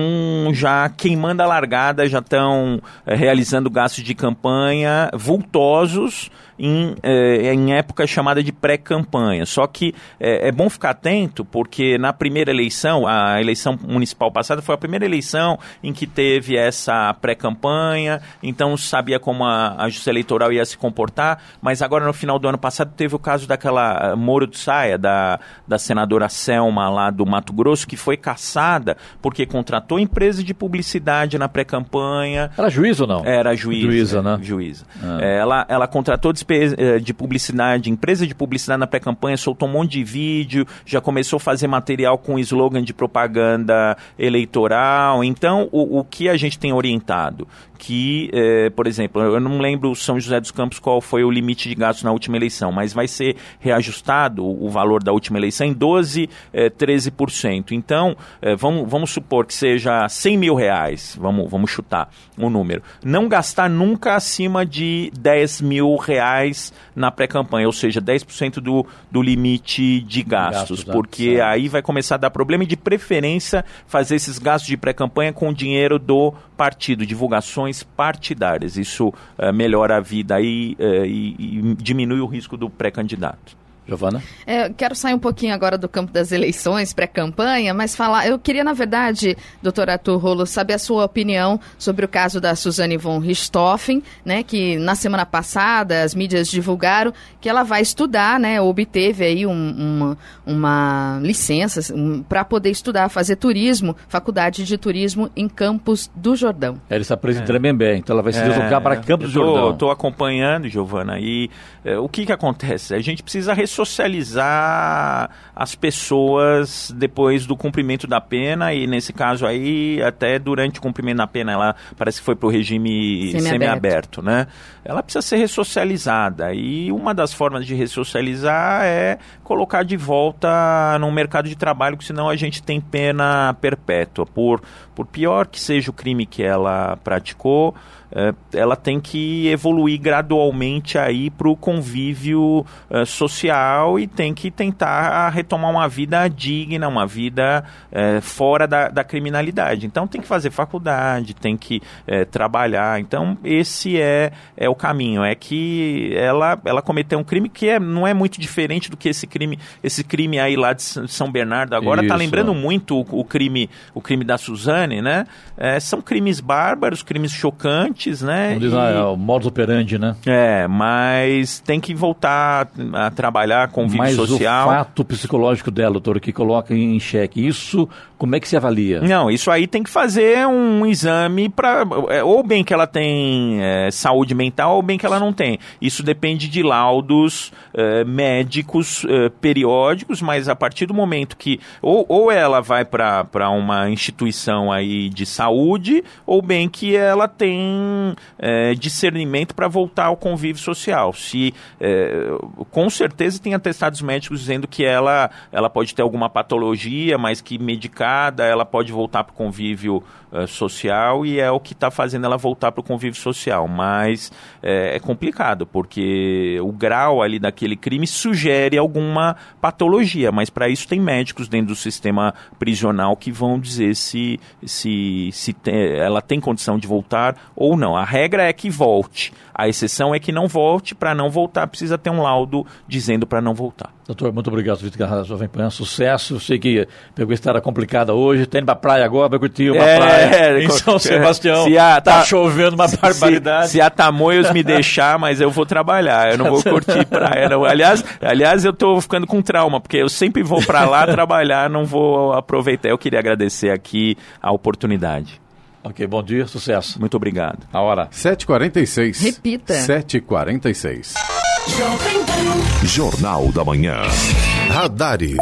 é, já queimando da largada já estão é, realizando gastos de campanha vultosos em, é, em época chamada de pré-campanha. Só que é, é, bom ficar atento, porque na primeira eleição, a eleição municipal passada foi a primeira eleição em que teve essa pré-campanha, então sabia como a, a justiça eleitoral ia se comportar, mas agora no final do ano passado teve o caso daquela eh, Moro de Saia, da, da senadora Selma lá do Mato Grosso, que foi caçada porque contratou empresa de publicidade na pré-campanha. Era juiz ou não? Era juíza. Juíza, né? Juíza. Ah. É, ela, ela contratou eh, de publicidade, empresa de publicidade na pré-campanha, soltou um monte de vídeo, já começou a fazer material com slogan de propaganda eleitoral. Então, o, o que a gente tem orientado? que, é, por exemplo, eu não lembro São José dos Campos qual foi o limite de gastos na última eleição, mas vai ser reajustado o valor da última eleição em 12, é, 13%. Então, é, vamos, vamos supor que seja 100 mil reais, vamos, vamos chutar o um número. Não gastar nunca acima de 10 mil reais na pré-campanha, ou seja, 10% do, do limite de gastos, gastos porque aí vai começar a dar problema e, de preferência, fazer esses gastos de pré-campanha com dinheiro do partido, divulgações partidárias. Isso uh, melhora a vida e, uh, e, e diminui o risco do pré-candidato. Giovana? É, quero sair um pouquinho agora do campo das eleições, pré-campanha, mas falar. Eu queria, na verdade, doutor Arthur Rolo, saber a sua opinião sobre o caso da Suzane von Richthofen, né? Que na semana passada as mídias divulgaram que ela vai estudar, né? Obteve aí um, uma, uma licença um, para poder estudar, fazer turismo, faculdade de turismo em Campos do Jordão. Ela está presa é. bem, então ela vai se deslocar é, para Campos do Jordão. Estou acompanhando, Giovana, e é, o que, que acontece? A gente precisa socializar as pessoas depois do cumprimento da pena e nesse caso aí até durante o cumprimento da pena ela parece que foi para o regime semi-aberto, semi né? Ela precisa ser ressocializada e uma das formas de ressocializar é colocar de volta no mercado de trabalho, porque senão a gente tem pena perpétua por por pior que seja o crime que ela praticou ela tem que evoluir gradualmente aí para o convívio é, social e tem que tentar retomar uma vida digna, uma vida é, fora da, da, criminalidade. Então tem que fazer faculdade, tem que trabalhar. Então esse é, é o caminho. É que ela, ela cometeu um crime que é, não é muito diferente do que esse crime, esse crime aí lá de São Bernardo agora está lembrando muito o, o, crime, o crime da Suzane, né? são crimes bárbaros, crimes chocantes né? Como diz lá, é o modus operandi, né? É, mas tem que voltar a trabalhar com vida social. Mas o fato psicológico dela, doutor, que coloca em xeque, isso como é que se avalia? Não, isso aí tem que fazer um exame para é, ou bem que ela tem é, saúde mental ou bem que ela não tem. Isso depende de laudos é, médicos é, periódicos, mas a partir do momento que ou, ou ela vai para uma instituição aí de saúde ou bem que ela tem é, discernimento para voltar ao convívio social. Se é, com certeza tem atestados médicos dizendo que ela ela pode ter alguma patologia, mas que medicar ela pode voltar para o convívio uh, social e é o que está fazendo ela voltar para o convívio social. Mas é, é, complicado, porque o grau ali daquele crime sugere alguma patologia, mas para isso tem médicos dentro do sistema prisional que vão dizer se, se, se tem, ela tem condição de voltar ou não. A regra é que volte, a exceção é que não volte, para não voltar precisa ter um laudo dizendo para não voltar. Doutor, muito obrigado, Vitor Garrafa, Jovem Pan. Sucesso. Sei que pegou estrada complicada hoje. Tem pra praia agora, vai curtir uma é, praia em São Sebastião. Se a, tá, tá chovendo uma barbaridade. Se, se a Tamoios me deixar, mas eu vou trabalhar. Eu não vou curtir praia, não. Aliás, aliás, eu tô ficando com trauma, porque eu sempre vou para lá trabalhar, não vou aproveitar. Eu queria agradecer aqui a oportunidade. Ok, bom dia, sucesso. Muito obrigado. A hora. 7h46. Repita. 7h46. Jornal da Manhã. Radares.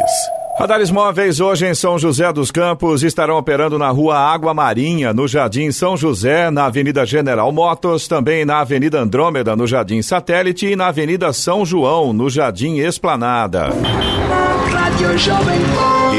Radares móveis hoje em São José dos Campos estarão operando na rua Água Marinha, no Jardim São José, na Avenida General Motos, também na Avenida Andrômeda, no Jardim Satélite e na Avenida São João, no Jardim Esplanada.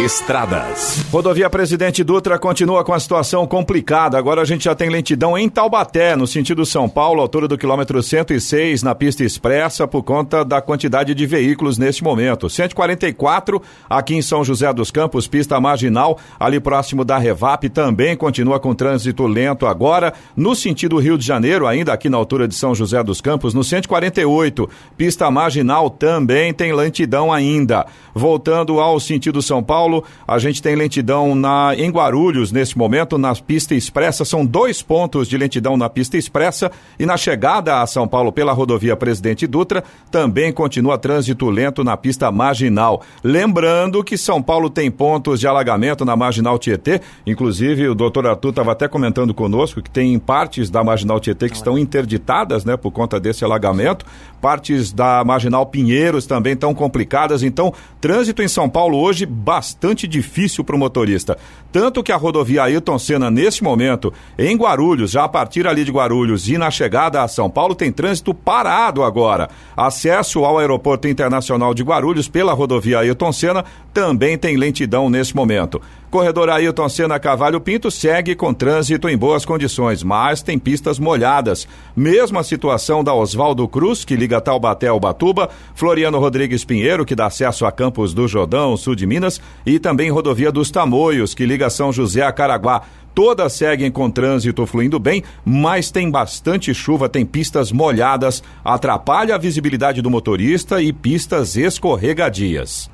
Estradas. Rodovia Presidente Dutra continua com a situação complicada. Agora a gente já tem lentidão em Taubaté, no sentido São Paulo, altura do quilômetro 106, na pista expressa, por conta da quantidade de veículos neste momento. 144 aqui em São José dos Campos, pista marginal, ali próximo da Revap, também continua com trânsito lento agora. No sentido Rio de Janeiro, ainda aqui na altura de São José dos Campos, no 148, pista marginal também tem lentidão ainda. Voltando ao sentido São Paulo, a gente tem lentidão na, em Guarulhos nesse momento, na pista expressa. São dois pontos de lentidão na pista expressa e na chegada a São Paulo pela rodovia Presidente Dutra também continua trânsito lento na pista marginal. Lembrando que São Paulo tem pontos de alagamento na marginal Tietê, inclusive o doutor Arthur estava até comentando conosco que tem partes da marginal Tietê que estão interditadas, né, por conta desse alagamento. Partes da marginal Pinheiros também estão complicadas, então trânsito em São Paulo hoje bastante difícil para o motorista. Tanto que a rodovia Ailton Senna, neste momento, em Guarulhos, já a partir ali de Guarulhos e na chegada a São Paulo, tem trânsito parado agora. Acesso ao Aeroporto Internacional de Guarulhos pela rodovia Ailton Senna também tem lentidão neste momento. Corredor Ailton Senna Cavalho Pinto segue com trânsito em boas condições, mas tem pistas molhadas. Mesma situação da Oswaldo Cruz, que liga Taubaté ao Batuba, Floriano Rodrigues Pinheiro, que dá acesso a Campos do Jordão, sul de Minas, e também rodovia dos Tamoios, que liga São José a Caraguá. Todas seguem com trânsito fluindo bem, mas tem bastante chuva, tem pistas molhadas, atrapalha a visibilidade do motorista e pistas escorregadias.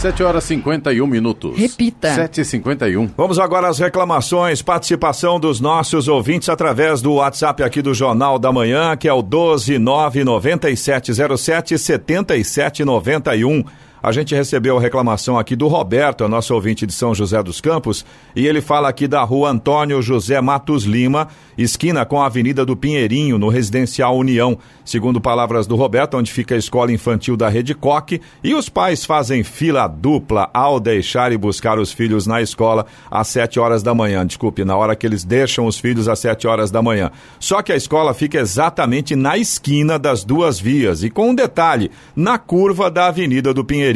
7 horas 51 minutos. Repita. 7h51. Vamos agora às reclamações, participação dos nossos ouvintes através do WhatsApp aqui do Jornal da Manhã, que é o 1299707 7791. A gente recebeu a reclamação aqui do Roberto, nosso ouvinte de São José dos Campos, e ele fala aqui da rua Antônio José Matos Lima, esquina com a Avenida do Pinheirinho, no Residencial União. Segundo palavras do Roberto, onde fica a escola infantil da Rede Coque, e os pais fazem fila dupla ao deixar e buscar os filhos na escola às 7 horas da manhã. Desculpe, na hora que eles deixam os filhos às 7 horas da manhã. Só que a escola fica exatamente na esquina das duas vias, e com um detalhe, na curva da Avenida do Pinheirinho.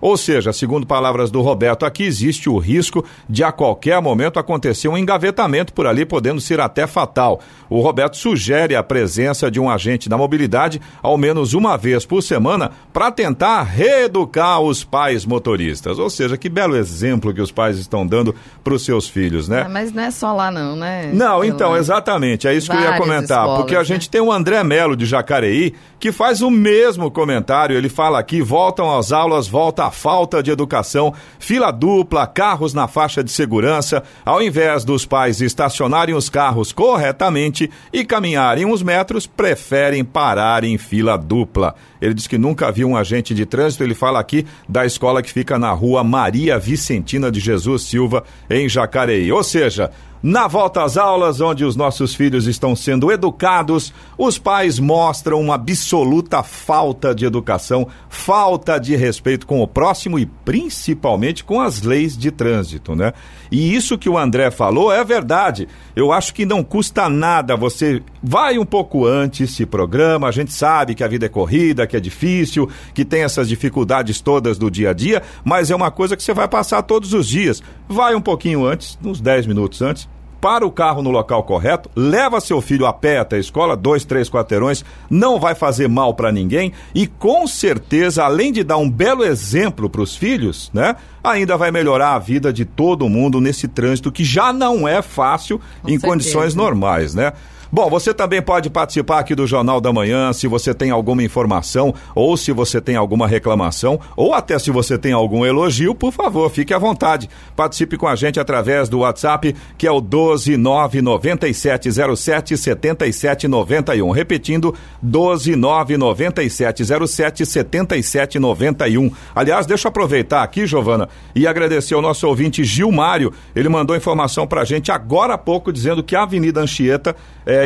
Ou seja, segundo palavras do Roberto, aqui existe o risco de a qualquer momento acontecer um engavetamento por ali, podendo ser até fatal. O Roberto sugere a presença de um agente da mobilidade ao menos uma vez por semana para tentar reeducar os pais motoristas. Ou seja, que belo exemplo que os pais estão dando para os seus filhos, né? Ah, mas não é só lá não, né? Não, Pela- então, exatamente. É isso que eu ia comentar. escolas, porque a né? gente tem o André Melo de Jacareí que faz o mesmo comentário. Ele fala aqui: voltam às aulas, volta a falta de educação, fila dupla, carros na faixa de segurança. Ao invés dos pais estacionarem os carros corretamente e caminharem uns metros, preferem parar em fila dupla. Ele diz que nunca viu um agente de trânsito. Ele fala aqui da escola que fica na rua Maria Vicentina de Jesus Silva, em Jacareí. Ou seja, na volta às aulas, onde os nossos filhos estão sendo educados, os pais mostram uma absoluta falta de educação, falta de respeito com o próximo e principalmente com as leis de trânsito, né? E isso que o André falou é verdade. Eu acho que não custa nada você vai um pouco antes, se programa, a gente sabe que a vida é corrida, que é difícil, que tem essas dificuldades todas do dia a dia, mas é uma coisa que você vai passar todos os dias. Vai um pouquinho antes, uns 10 minutos antes, para o carro no local correto, leva seu filho a pé até a escola, dois, três quarteirões, não vai fazer mal para ninguém e com certeza, além de dar um belo exemplo para os filhos, né? ainda vai melhorar a vida de todo mundo nesse trânsito que já não é fácil Com em certeza. condições normais, né? Bom, você também pode participar aqui do Jornal da Manhã se você tem alguma informação ou se você tem alguma reclamação ou até se você tem algum elogio, por favor, fique à vontade. Participe com a gente através do WhatsApp que é o 12997077791. Repetindo, 12997077791. Aliás, deixa eu aproveitar aqui, Giovana, e agradecer ao nosso ouvinte Gilmário. Ele mandou informação pra gente agora há pouco dizendo que a Avenida Anchieta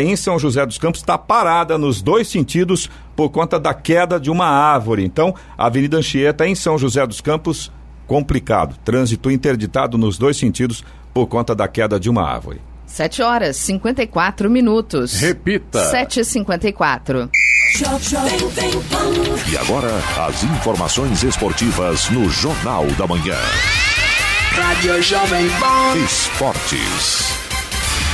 em São José dos Campos está parada nos dois sentidos por conta da queda de uma árvore. Então, a Avenida Anchieta em São José dos Campos, complicado. Trânsito interditado nos dois sentidos por conta da queda de uma árvore. 7 horas 54 minutos. Repita. 7h54. E agora, as informações esportivas no Jornal da Manhã. Rádio Jovem Pan. Esportes.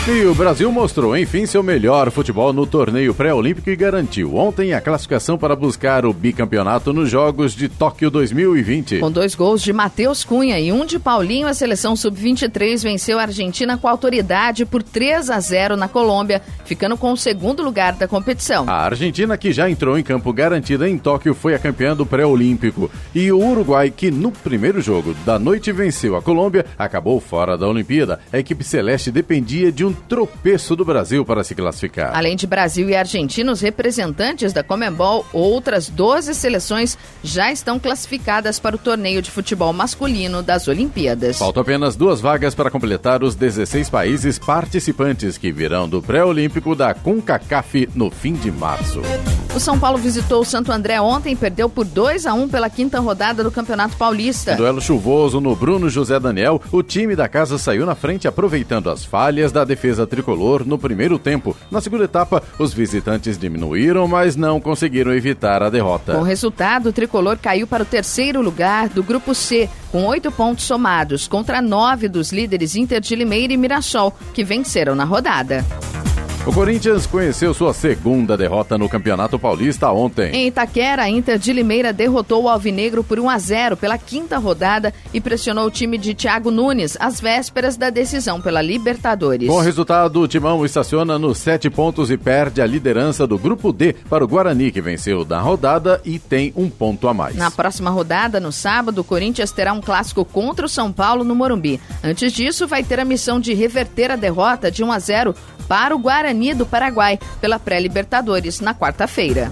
E o Brasil mostrou, enfim, seu melhor futebol no torneio pré-olímpico e garantiu ontem a classificação para buscar o bicampeonato nos Jogos de Tóquio 2020. Com dois gols de Matheus Cunha e um de Paulinho, a seleção sub-23 venceu a Argentina com autoridade por 3 a 0 na Colômbia, ficando com o segundo lugar da competição. A Argentina, que já entrou em campo garantida em Tóquio, foi a campeã do pré-olímpico. E o Uruguai, que no primeiro jogo da noite venceu a Colômbia, acabou fora da Olimpíada. A equipe celeste dependia de um tropeço do Brasil para se classificar. Além de Brasil e Argentina, os representantes da Comembol, outras 12 seleções já estão classificadas para o torneio de futebol masculino das Olimpíadas. Faltam apenas duas vagas para completar os 16 países participantes que virão do pré-olímpico da CONCACAF no fim de março. O São Paulo visitou o Santo André ontem e perdeu por 2 a 1 pela quinta rodada do Campeonato Paulista. Em duelo chuvoso no Bruno José Daniel, o time da casa saiu na frente aproveitando as falhas da defesa tricolor no primeiro tempo. Na segunda etapa, os visitantes diminuíram, mas não conseguiram evitar a derrota. Com o resultado, o tricolor caiu para o terceiro lugar do Grupo C, com oito pontos somados, contra nove dos líderes Inter de Limeira e Mirassol, que venceram na rodada. O Corinthians conheceu sua segunda derrota no Campeonato Paulista ontem. Em Itaquera, a Inter de Limeira derrotou o Alvinegro por 1 a 0 pela quinta rodada e pressionou o time de Thiago Nunes às vésperas da decisão pela Libertadores. Com o resultado, o Timão estaciona nos sete pontos e perde a liderança do Grupo D para o Guarani, que venceu na rodada e tem um ponto a mais. Na próxima rodada, no sábado, o Corinthians terá um clássico contra o São Paulo no Morumbi. Antes disso, vai ter a missão de reverter a derrota de 1 a 0 para o Guarani do Paraguai pela pré-Libertadores na quarta-feira.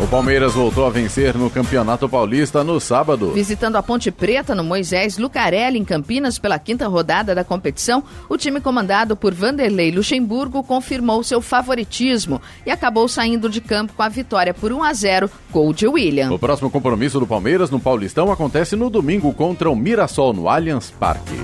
O Palmeiras voltou a vencer no Campeonato Paulista no sábado. Visitando a Ponte Preta no Moisés Lucarelli, em Campinas, pela quinta rodada da competição, o time comandado por Vanderlei Luxemburgo confirmou seu favoritismo e acabou saindo de campo com a vitória por 1 a 0, gol de William. O próximo compromisso do Palmeiras no Paulistão acontece no domingo contra o Mirassol no Allianz Parque.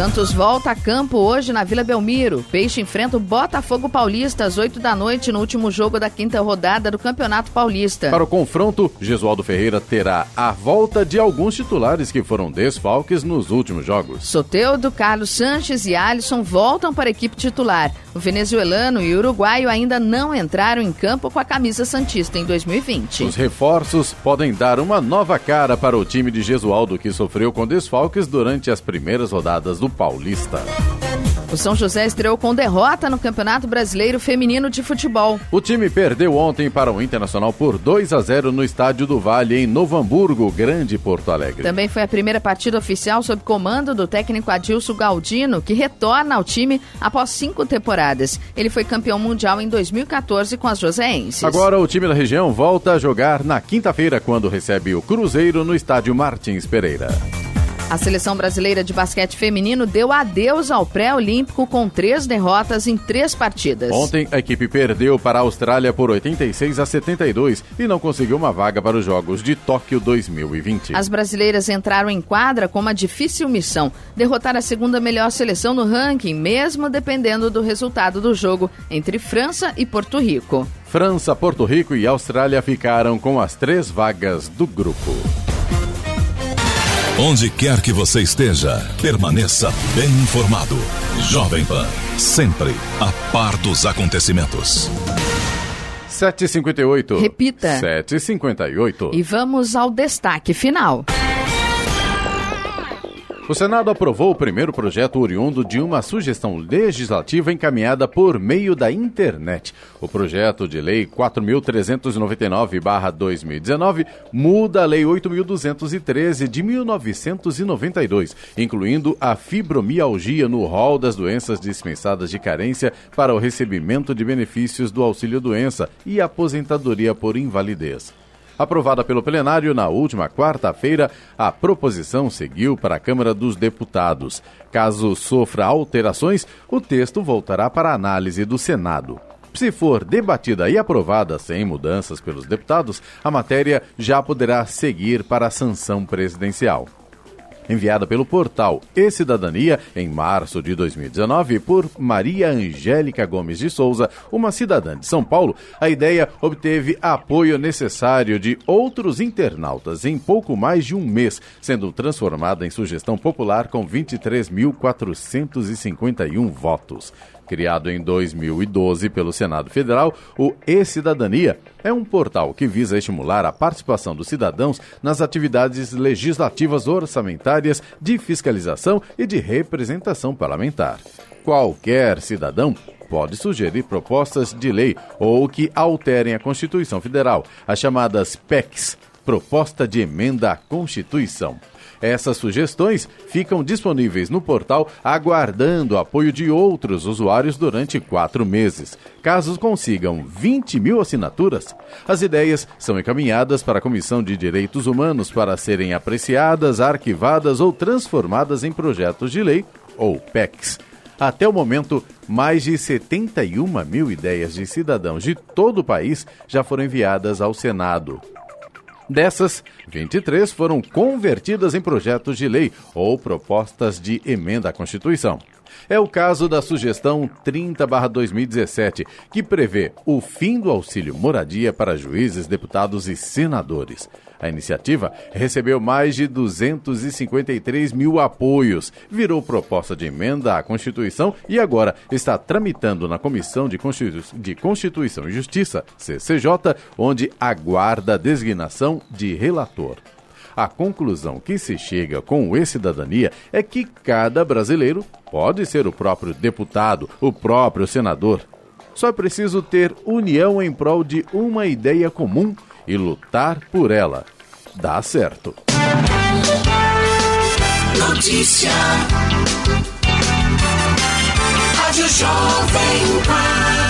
Santos volta a campo hoje na Vila Belmiro. Peixe enfrenta o Botafogo Paulista às 8 da noite no último jogo da quinta rodada do Campeonato Paulista. Para o confronto, Gesualdo Ferreira terá a volta de alguns titulares que foram desfalques nos últimos jogos. Soteudo, Carlos Sanches e Alisson voltam para a equipe titular. O venezuelano e o uruguaio ainda não entraram em campo com a camisa santista em 2020. Os reforços podem dar uma nova cara para o time de Gesualdo, que sofreu com desfalques durante as primeiras rodadas do Paulista. O São José estreou com derrota no Campeonato Brasileiro Feminino de Futebol. O time perdeu ontem para o Internacional por 2 a 0 no Estádio do Vale, em Novo Hamburgo, Grande Porto Alegre. Também foi a primeira partida oficial sob comando do técnico Adilson Galdino, que retorna ao time após cinco temporadas. Ele foi campeão mundial em 2014 com as Joseenses. Agora o time da região volta a jogar na quinta-feira, quando recebe o Cruzeiro no Estádio Martins Pereira. A seleção brasileira de basquete feminino deu adeus ao pré-olímpico com três derrotas em três partidas. Ontem, a equipe perdeu para a Austrália por 86 a 72 e não conseguiu uma vaga para os Jogos de Tóquio 2020. As brasileiras entraram em quadra com uma difícil missão: derrotar a segunda melhor seleção no ranking, mesmo dependendo do resultado do jogo entre França e Porto Rico. França, Porto Rico e Austrália ficaram com as três vagas do grupo. Onde quer que você esteja, permaneça bem informado. Jovem Pan, sempre a par dos acontecimentos. 7h58. Repita. 7h58. E vamos ao destaque final. O Senado aprovou o primeiro projeto oriundo de uma sugestão legislativa encaminhada por meio da internet. O projeto de lei 4.399-2019 muda a Lei 8.213 de 1992, incluindo a fibromialgia no rol das doenças dispensadas de carência para o recebimento de benefícios do auxílio-doença e aposentadoria por invalidez. Aprovada pelo plenário na última quarta-feira, a proposição seguiu para a Câmara dos Deputados. Caso sofra alterações, o texto voltará para análise do Senado. Se for debatida e aprovada sem mudanças pelos deputados, a matéria já poderá seguir para a sanção presidencial enviada pelo portal E-Cidadania em março de 2019 por Maria Angélica Gomes de Souza, uma cidadã de São Paulo, a ideia obteve apoio necessário de outros internautas em pouco mais de um mês, sendo transformada em sugestão popular com 23.451 votos. Criado em 2012 pelo Senado Federal, o E-Cidadania é um portal que visa estimular a participação dos cidadãos nas atividades legislativas orçamentárias, de fiscalização e de representação parlamentar. Qualquer cidadão pode sugerir propostas de lei ou que alterem a Constituição Federal, as chamadas PECs Proposta de Emenda à Constituição. Essas sugestões ficam disponíveis no portal aguardando o apoio de outros usuários durante quatro meses. Caso consigam 20 mil assinaturas, as ideias são encaminhadas para a Comissão de Direitos Humanos para serem apreciadas, arquivadas ou transformadas em projetos de lei ou PECs. Até o momento, mais de 71 mil ideias de cidadãos de todo o país já foram enviadas ao Senado. Dessas, 23 foram convertidas em projetos de lei ou propostas de emenda à Constituição. É o caso da sugestão 30-2017, que prevê o fim do auxílio moradia para juízes, deputados e senadores. A iniciativa recebeu mais de 253 mil apoios, virou proposta de emenda à Constituição e agora está tramitando na Comissão de, Constitu de Constituição e Justiça, CCJ, onde aguarda a designação de relator. A conclusão que se chega com o E-Cidadania é que cada brasileiro pode ser o próprio deputado, o próprio senador. Só é preciso ter união em prol de uma ideia comum e lutar por ela. Dá certo. Notícia. Rádio Jovem Pan.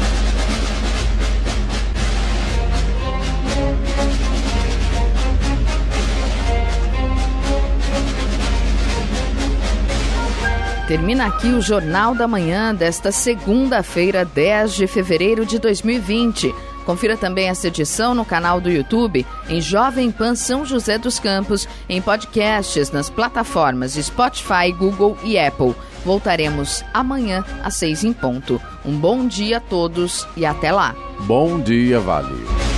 Termina aqui o Jornal da Manhã desta segunda-feira, 10 de fevereiro de 2020. Confira também essa edição no canal do YouTube, em Jovem Pan São José dos Campos, em podcasts nas plataformas Spotify, Google e Apple. Voltaremos amanhã às seis em ponto. Um bom dia a todos e até lá. Bom dia, Vale.